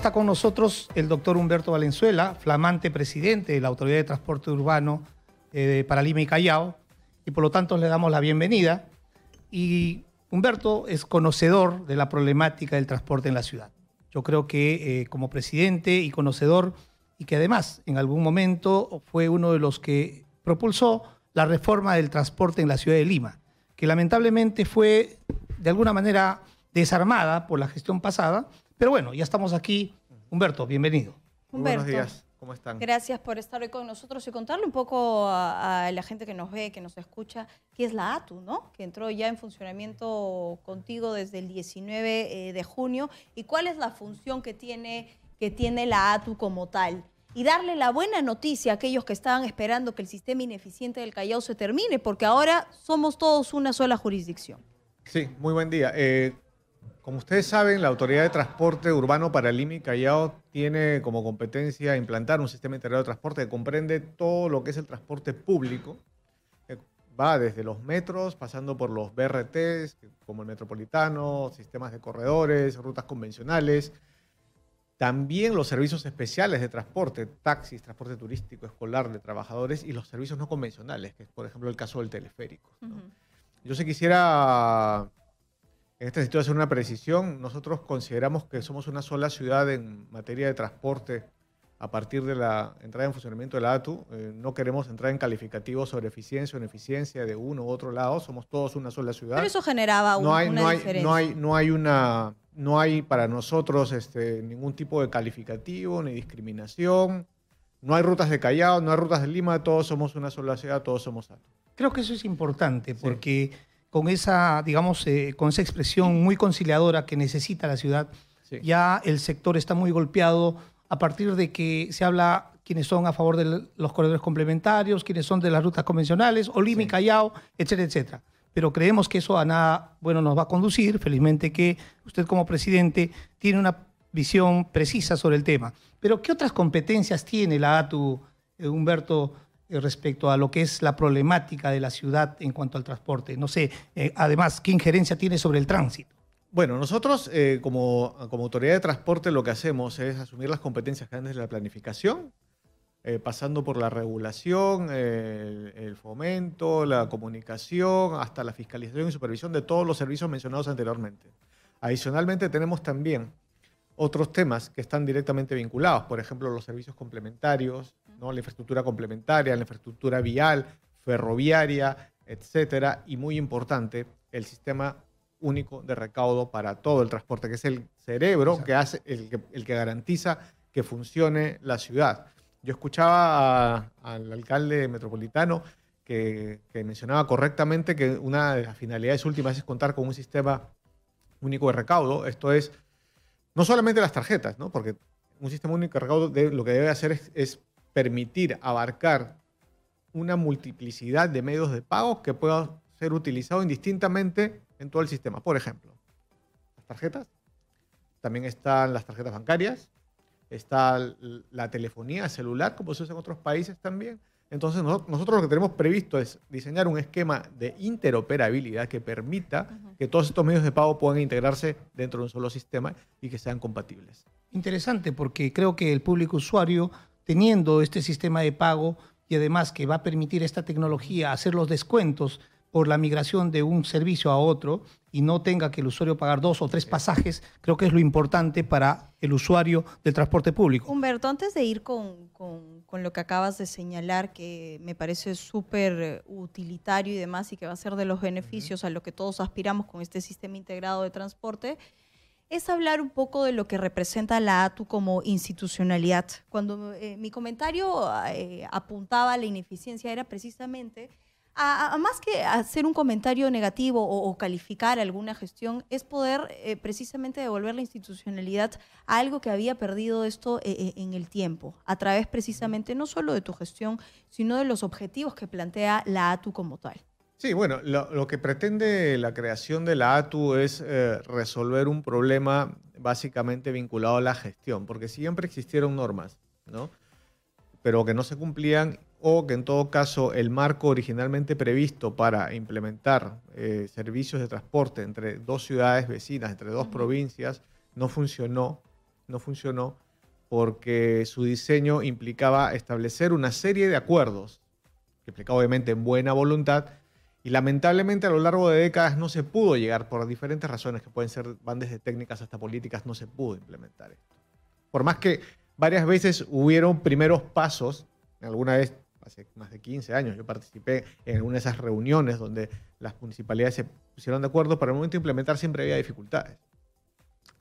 está con nosotros el doctor Humberto Valenzuela, flamante presidente de la Autoridad de Transporte Urbano eh, para Lima y Callao, y por lo tanto le damos la bienvenida. Y Humberto es conocedor de la problemática del transporte en la ciudad. Yo creo que eh, como presidente y conocedor, y que además en algún momento fue uno de los que propulsó la reforma del transporte en la ciudad de Lima, que lamentablemente fue de alguna manera desarmada por la gestión pasada, pero bueno, ya estamos aquí. Humberto, bienvenido. Humberto, buenos días. ¿Cómo están? Gracias por estar hoy con nosotros y contarle un poco a, la gente que nos ve, que nos escucha, qué es la ATU, ¿no? Que entró ya en funcionamiento contigo desde el 19 eh, de junio y cuál es la función que tiene, que tiene la ATU como tal y darle la buena noticia a aquellos que estaban esperando que el sistema ineficiente del Callao se termine, porque ahora somos todos una sola jurisdicción. Sí, muy buen día. Eh, como ustedes saben, la Autoridad de Transporte Urbano para Lima y Callao tiene como competencia implantar un sistema integrado de transporte que comprende todo lo que es el transporte público. va desde los metros, pasando por los BRTs, como el metropolitano, sistemas de corredores, rutas convencionales, también los servicios especiales de transporte, taxis, transporte turístico, escolar de trabajadores y los servicios no convencionales, que es por ejemplo el caso del teleférico. Yo se quisiera, en este sitio, hacer una precisión. Nosotros consideramos que somos una sola ciudad en materia de transporte a partir de la entrada en funcionamiento de la ATU. Eh, no queremos entrar en calificativos sobre eficiencia o ineficiencia de uno u otro lado. Somos todos una sola ciudad. Pero eso generaba no hay, una no hay, diferencia. No hay, no hay una no hay para nosotros este, ningún tipo de calificativo ni discriminación. No hay rutas de Callao, no hay rutas de Lima, todos somos una sola ciudad, todos somos ATO. Creo que eso es importante porque con esa, digamos, eh, con esa expresión muy conciliadora que necesita la ciudad, ya el sector está muy golpeado a partir de que se habla quienes son a favor de los corredores complementarios, quienes son de las rutas convencionales, o Lima y Callao, etcétera, etcétera pero creemos que eso a nada bueno nos va a conducir. Felizmente que usted como presidente tiene una visión precisa sobre el tema. Pero ¿qué otras competencias tiene la ATU, eh, Humberto, respecto a lo que es la problemática de la ciudad en cuanto al transporte? No sé, eh, además, ¿qué injerencia tiene sobre el tránsito? Bueno, nosotros como, como autoridad de transporte lo que hacemos es asumir las competencias que de la planificación, eh, pasando por la regulación, el, fomento, la comunicación, hasta la fiscalización y supervisión de todos los servicios mencionados anteriormente. Adicionalmente tenemos también otros temas que están directamente vinculados, por ejemplo, los servicios complementarios, ¿no? la infraestructura complementaria, la infraestructura vial, ferroviaria, etcétera, y muy importante, el sistema único de recaudo para todo el transporte, que es el cerebro que hace, el que, el que garantiza que funcione la ciudad. Yo escuchaba al alcalde metropolitano que, mencionaba correctamente que una de las finalidades últimas es contar con un sistema único de recaudo. Esto es no solamente las tarjetas, ¿no? porque un sistema único de recaudo lo que debe hacer es, permitir abarcar una multiplicidad de medios de pago que puedan ser utilizados indistintamente en todo el sistema. Por ejemplo, las tarjetas, también están las tarjetas bancarias, está la telefonía celular, como se usa en otros países también. Entonces nosotros lo que tenemos previsto es diseñar un esquema de interoperabilidad que permita que todos estos medios de pago puedan integrarse dentro de un solo sistema y que sean compatibles. Interesante, porque creo que el público usuario, teniendo este sistema de pago y además que va a permitir esta tecnología hacer los descuentos por la migración de un servicio a otro y no tenga que el usuario pagar dos o tres pasajes, creo que es lo importante para el usuario del transporte público. Humberto, antes de ir con, con, lo que acabas de señalar, que me parece súper utilitario y demás, y que va a ser de los beneficios a lo que todos aspiramos con este sistema integrado de transporte, es hablar un poco de lo que representa la ATU como institucionalidad. Cuando eh, mi comentario eh, apuntaba a la ineficiencia era precisamente a, más que hacer un comentario negativo o, calificar alguna gestión, es poder eh, precisamente devolver la institucionalidad a algo que había perdido esto en el tiempo, a través precisamente no solo de tu gestión, sino de los objetivos que plantea la ATU como tal. Sí, bueno, lo, que pretende la creación de la ATU es resolver un problema básicamente vinculado a la gestión, porque siempre existieron normas, ¿no? pero que no se cumplían o que en todo caso el marco originalmente previsto para implementar eh, servicios de transporte entre dos ciudades vecinas, entre dos provincias, no funcionó, no funcionó porque su diseño implicaba establecer una serie de acuerdos, que implicaba obviamente en buena voluntad, y lamentablemente a lo largo de décadas no se pudo llegar por diferentes razones que pueden ser, van desde técnicas hasta políticas, no se pudo implementar esto. Por más que varias veces hubieron primeros pasos, alguna vez hace más de 15 años yo participé en una de esas reuniones donde las municipalidades se pusieron de acuerdo, pero el momento de implementar siempre había dificultades.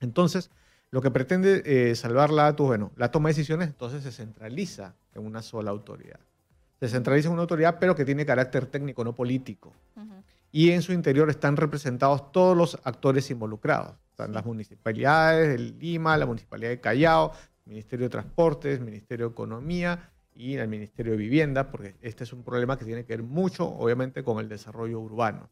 Entonces, lo que pretende eh, salvar la ATU, bueno, la toma de decisiones entonces se centraliza en una sola autoridad. Se centraliza en una autoridad, pero que tiene carácter técnico, no político. Y en su interior están representados todos los actores involucrados. Están las municipalidades de Lima, la municipalidad de Callao, Ministerio de Transportes, Ministerio de Economía y el Ministerio de Vivienda, porque este es un problema que tiene que ver mucho, obviamente, con el desarrollo urbano.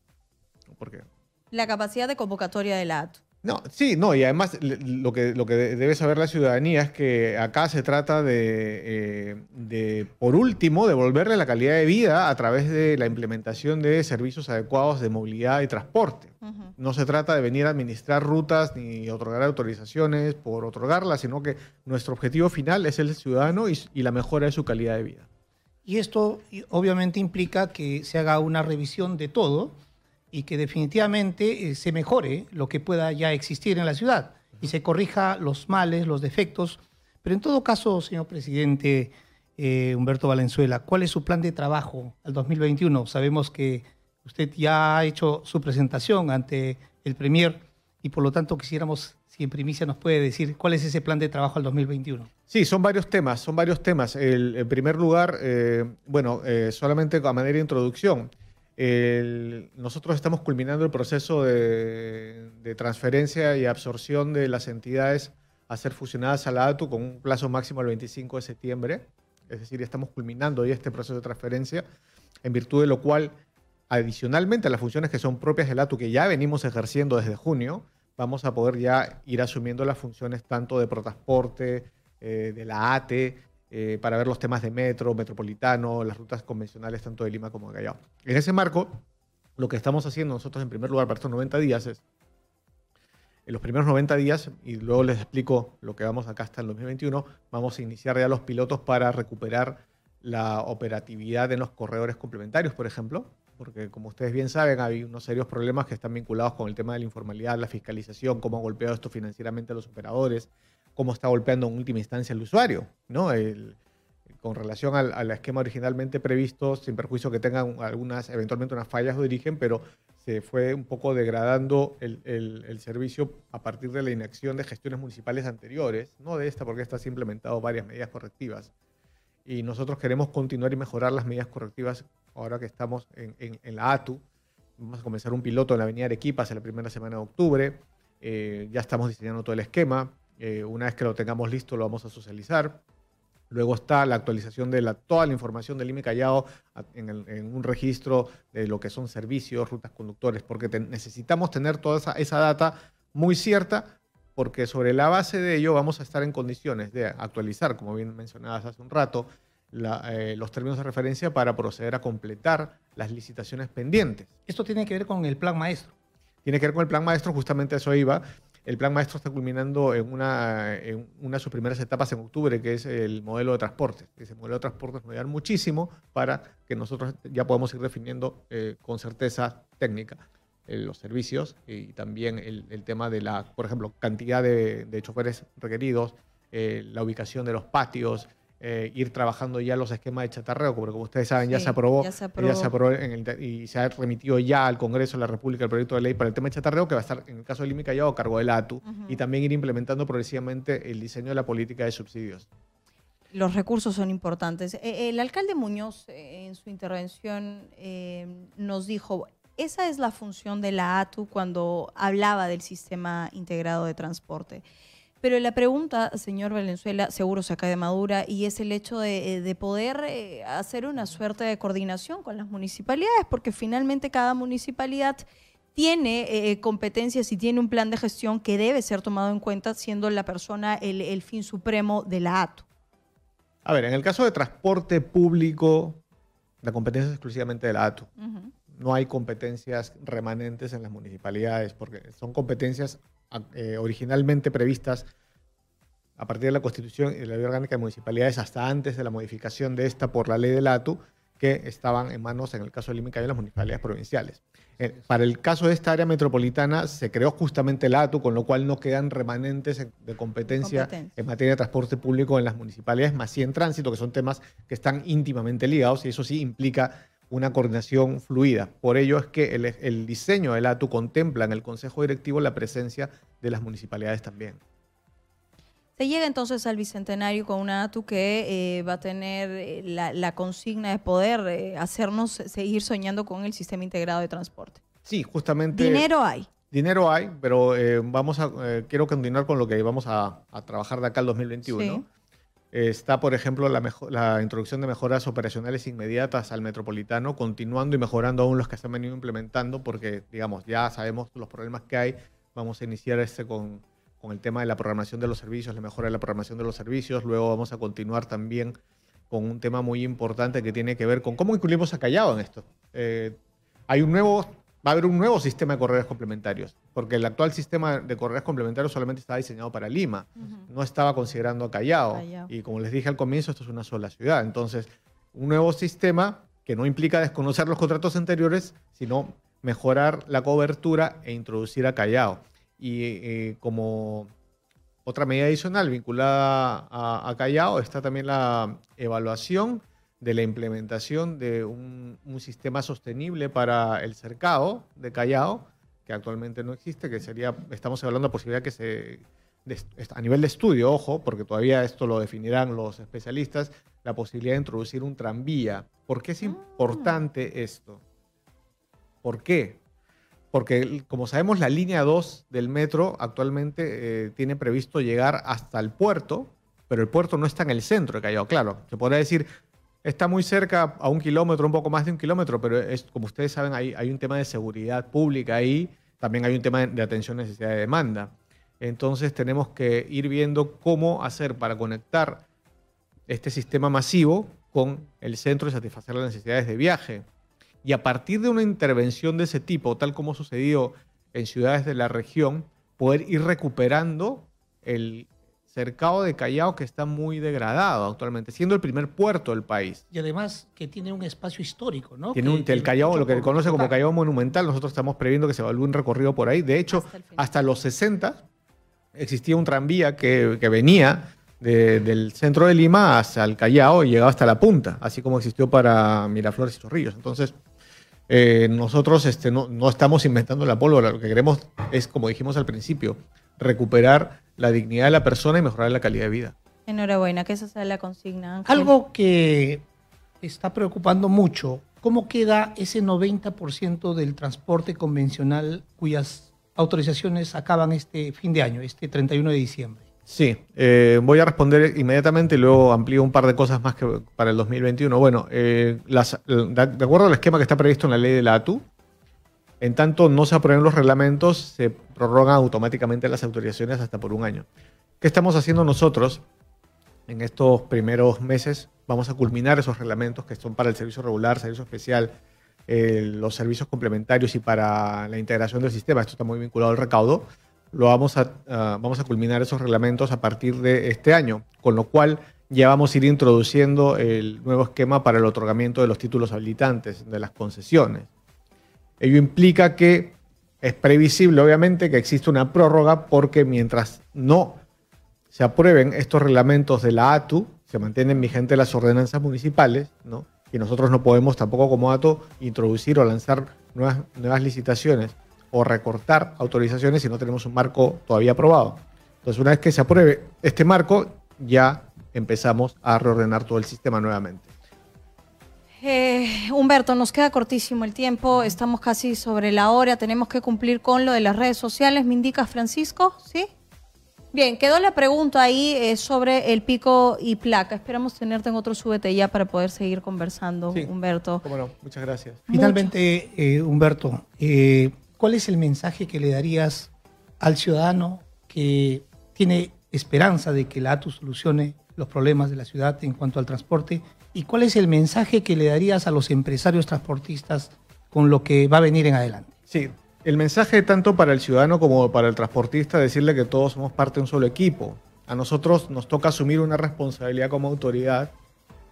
¿Por qué? La capacidad de convocatoria de la ATU. No, sí, no, y además lo que, lo que debe saber la ciudadanía es que acá se trata de, eh, por último, devolverle la calidad de vida a través de la implementación de servicios adecuados de movilidad y transporte. No se trata de venir a administrar rutas ni otorgar autorizaciones por otorgarlas, sino que nuestro objetivo final es el ciudadano y, y la mejora de su calidad de vida. Y esto obviamente implica que se haga una revisión de todo y que definitivamente eh, se mejore lo que pueda ya existir en la ciudad y se corrija los males, los defectos. Pero en todo caso, señor presidente eh, Humberto Valenzuela, ¿cuál es su plan de trabajo al 2021? Sabemos que usted ya ha hecho su presentación ante el Premier y por lo tanto quisiéramos, si en primicia nos puede decir cuál es ese plan de trabajo al 2021. Sí, son varios temas, son varios temas. El, en primer lugar, eh, bueno, solamente a manera de introducción, nosotros estamos culminando el proceso de, transferencia y absorción de las entidades a ser fusionadas a la ATU con un plazo máximo el 25 de septiembre. Es decir, estamos culminando ya este proceso de transferencia, en virtud de lo cual, adicionalmente a las funciones que son propias del ATU, que ya venimos ejerciendo desde junio, vamos a poder ya ir asumiendo las funciones tanto de Protransporte, eh, de la ATE, eh, para ver los temas de metro, metropolitano, las rutas convencionales tanto de Lima como de Callao. En ese marco, lo que estamos haciendo nosotros en primer lugar para estos 90 días es, en los primeros 90 días, y luego les explico lo que vamos acá hasta el 2021, vamos a iniciar ya los pilotos para recuperar la operatividad en los corredores complementarios, por ejemplo, porque como ustedes bien saben, hay unos serios problemas que están vinculados con el tema de la informalidad, la fiscalización, cómo ha golpeado esto financieramente a los operadores, cómo está golpeando en última instancia el usuario, ¿no? con relación al, esquema originalmente previsto, sin perjuicio que tengan algunas, eventualmente unas fallas de origen, pero se fue un poco degradando el, servicio a partir de la inacción de gestiones municipales anteriores, no de esta, porque esta ha implementado varias medidas correctivas. Y nosotros queremos continuar y mejorar las medidas correctivas ahora que estamos en, la ATU. Vamos a comenzar un piloto en la Avenida Arequipa hacia la primera semana de octubre. Eh, ya estamos diseñando todo el esquema. Eh, una vez que lo tengamos listo, lo vamos a socializar. Luego está la actualización de la, toda la información del IME Callao en, un registro de lo que son servicios, rutas conductores, porque necesitamos tener toda esa, data muy cierta, porque sobre la base de ello vamos a estar en condiciones de actualizar, como bien mencionabas hace un rato, eh, los términos de referencia para proceder a completar las licitaciones pendientes. Esto tiene que ver con el plan maestro. Tiene que ver con el plan maestro, justamente eso iba. El plan maestro está culminando en una, en una de sus primeras etapas en octubre, que es el modelo de transporte. Ese modelo de transporte nos va a ayudar muchísimo para que nosotros ya podamos ir definiendo eh, con certeza técnica eh, los servicios y también el, tema de la, por ejemplo, cantidad de, choferes requeridos, eh, la ubicación de los patios, eh, ir trabajando ya los esquemas de chatarreo, porque como ustedes saben, ya se aprobó, ya se aprobó, y se ha remitido ya al Congreso de la República el proyecto de ley para el tema de chatarreo, que va a estar, en el caso de Lima Callao, a cargo del ATU, y también ir implementando progresivamente el diseño de la política de subsidios. Los recursos son importantes. Eh, el alcalde Muñoz, eh, en su intervención, nos dijo, esa es la función de la ATU cuando hablaba del sistema integrado de transporte. Pero la pregunta, señor Valenzuela, seguro se cae de madura y es el hecho de, eh, poder eh, hacer una suerte de coordinación con las municipalidades, porque finalmente cada municipalidad tiene eh, competencias y tiene un plan de gestión que debe ser tomado en cuenta, siendo la persona el, fin supremo de la ATO. A ver, en el caso de transporte público, la competencia es exclusivamente de la ATO. No hay competencias remanentes en las municipalidades, porque son competencias originalmente previstas a partir de la Constitución y la Ley Orgánica de Municipalidades hasta antes de la modificación de esta por la ley del ATU, que estaban en manos, en el caso de Lima y las municipalidades provinciales. Eh, para el caso de esta área metropolitana se creó justamente el ATU, con lo cual no quedan remanentes de competencia, en materia de transporte público en las municipalidades, más sí en tránsito, que son temas que están íntimamente ligados y eso sí implica una coordinación fluida. Por ello es que el, el diseño del ATU contempla en el Consejo Directivo la presencia de las municipalidades también. Se llega entonces al Bicentenario con una ATU que eh, va a tener eh, la, consigna de poder eh, hacernos seguir soñando con el sistema integrado de transporte. Sí, justamente. Dinero hay. Dinero hay, pero vamos a, quiero continuar con lo que vamos a, trabajar de acá al 2021. Está, por ejemplo, la, introducción de mejoras operacionales inmediatas al metropolitano, continuando y mejorando aún los que se han venido implementando, porque, digamos, ya sabemos los problemas que hay. Vamos a iniciar este con con el tema de la programación de los servicios, la mejora de la programación de los servicios. Luego vamos a continuar también con un tema muy importante que tiene que ver con cómo incluimos a Callao en esto. Eh, hay un nuevo, va a haber un nuevo sistema de correos complementarios, porque el actual sistema de correos complementarios solamente estaba diseñado para Lima, no estaba considerando a Callao, Y como les dije al comienzo, esto es una sola ciudad. Entonces, un nuevo sistema que no implica desconocer los contratos anteriores, sino mejorar la cobertura e introducir a Callao. Y eh, como otra medida adicional vinculada a, Callao está también la evaluación de la implementación de un, sistema sostenible para el cercado de Callao, que actualmente no existe, que sería, estamos hablando de posibilidad que se, a nivel de estudio, ojo, porque todavía esto lo definirán los especialistas, la posibilidad de introducir un tranvía. ¿Por qué es ah. importante esto? ¿Por qué? porque como sabemos la línea 2 del metro actualmente eh, tiene previsto llegar hasta el puerto, pero el puerto no está en el centro de Callao, claro. Se podría decir, está muy cerca, a un kilómetro, un poco más de un kilómetro, pero es, como ustedes saben, hay, hay un tema de seguridad pública ahí, también hay un tema de atención necesidad de demanda. Entonces tenemos que ir viendo cómo hacer para conectar este sistema masivo con el centro y satisfacer las necesidades de viaje. Y a partir de una intervención de ese tipo, tal como sucedió en ciudades de la región, poder ir recuperando el cercado de Callao que está muy degradado actualmente, siendo el primer puerto del país. Y además que tiene un espacio histórico, ¿no? Tiene un, el Callao, lo que se conoce como Callao Monumental, nosotros estamos previendo que se evalúe un recorrido por ahí. De hecho, hasta, los 60 existía un tranvía que, venía del centro de Lima hacia el Callao y llegaba hasta la punta, así como existió para Miraflores y Chorrillos. Entonces, eh, nosotros este, no, no, estamos inventando la pólvora, lo que queremos es, como dijimos al principio, recuperar la dignidad de la persona y mejorar la calidad de vida. Enhorabuena, que esa sea la consigna. Algo que está preocupando mucho, ¿cómo queda ese 90% del transporte convencional cuyas autorizaciones acaban este fin de año, este 31 de diciembre? Sí, eh, voy a responder inmediatamente y luego amplío un par de cosas más que para el 2021. Bueno, eh, de acuerdo al esquema que está previsto en la ley de la ATU, en tanto no se aprueben los reglamentos, se prorrogan automáticamente las autorizaciones hasta por un año. ¿Qué estamos haciendo nosotros en estos primeros meses? Vamos a culminar esos reglamentos que son para el servicio regular, servicio especial, eh, los servicios complementarios y para la integración del sistema. Esto está muy vinculado al recaudo lo vamos a, vamos a culminar esos reglamentos a partir de este año, con lo cual ya vamos a ir introduciendo el nuevo esquema para el otorgamiento de los títulos habilitantes, de las concesiones. Ello implica que es previsible, obviamente, que existe una prórroga porque mientras no se aprueben estos reglamentos de la ATU, se mantienen vigentes las ordenanzas municipales, ¿no? y nosotros no podemos tampoco como ATU introducir o lanzar nuevas, nuevas licitaciones o recortar autorizaciones si no tenemos un marco todavía aprobado. Entonces, una vez que se apruebe este marco, ya empezamos a reordenar todo el sistema nuevamente. Eh, Humberto, nos queda cortísimo el tiempo, estamos casi sobre la hora, tenemos que cumplir con lo de las redes sociales, me indica Francisco, ¿sí? Bien, quedó la pregunta ahí eh, sobre el pico y placa. Esperamos tenerte en otro súbete ya para poder seguir conversando, Humberto. Cómo muchas gracias. Finalmente, eh, Humberto, ¿cuál es el mensaje que le darías al ciudadano que tiene esperanza de que la ATU solucione los problemas de la ciudad en cuanto al transporte? ¿Y cuál es el mensaje que le darías a los empresarios transportistas con lo que va a venir en adelante? Sí, el mensaje tanto para el ciudadano como para el transportista, decirle que todos somos parte de un solo equipo. A nosotros nos toca asumir una responsabilidad como autoridad,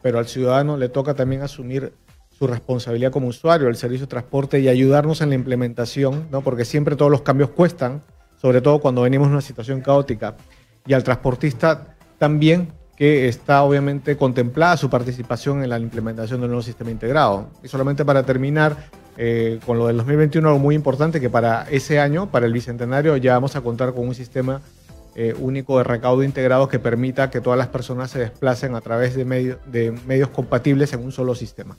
pero al ciudadano le toca también asumir su responsabilidad como usuario del servicio de transporte y ayudarnos en la implementación, ¿no? porque siempre todos los cambios cuestan, sobre todo cuando venimos en una situación caótica. Y al transportista también que está obviamente contemplada su participación en la implementación del nuevo sistema integrado. Y solamente para terminar eh, con lo del 2021, algo muy importante que para ese año, para el Bicentenario, ya vamos a contar con un sistema eh, único de recaudo integrado que permita que todas las personas se desplacen a través de, de medios compatibles en un solo sistema.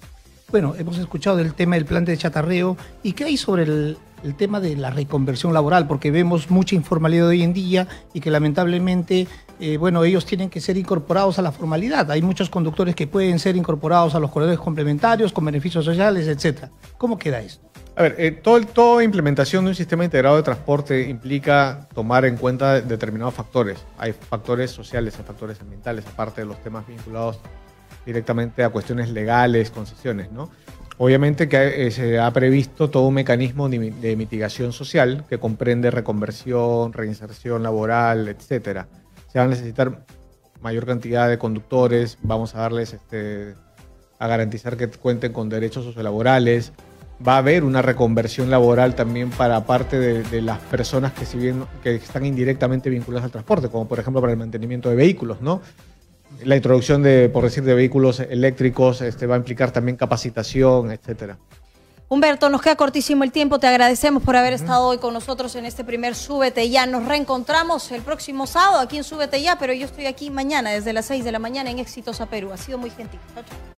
Bueno, hemos escuchado del tema del plan de chatarreo y qué hay sobre el, el tema de la reconversión laboral, porque vemos mucha informalidad hoy en día y que lamentablemente, eh, bueno, ellos tienen que ser incorporados a la formalidad. Hay muchos conductores que pueden ser incorporados a los corredores complementarios con beneficios sociales, etcétera. ¿Cómo queda esto? A ver, eh, todo, toda implementación de un sistema integrado de transporte implica tomar en cuenta determinados factores. Hay factores sociales, hay factores ambientales, aparte de los temas vinculados directamente a cuestiones legales, concesiones, ¿no? Obviamente que eh, se ha previsto todo un mecanismo de, mitigación social que comprende reconversión, reinserción laboral, etcétera. Se va a necesitar mayor cantidad de conductores, vamos a darles este, a garantizar que cuenten con derechos sociolaborales. Va a haber una reconversión laboral también para parte de, las personas que, que están indirectamente vinculadas al transporte, como por ejemplo para el mantenimiento de vehículos, ¿no? La introducción de, por decir, de vehículos eléctricos este, va a implicar también capacitación, etcétera. Humberto, nos queda cortísimo el tiempo. Te agradecemos por haber estado hoy con nosotros en este primer Súbete Ya. Nos reencontramos el próximo sábado aquí en Súbete Ya, pero yo estoy aquí mañana desde las 6 de la mañana en Exitosa Perú. Ha sido muy gentil.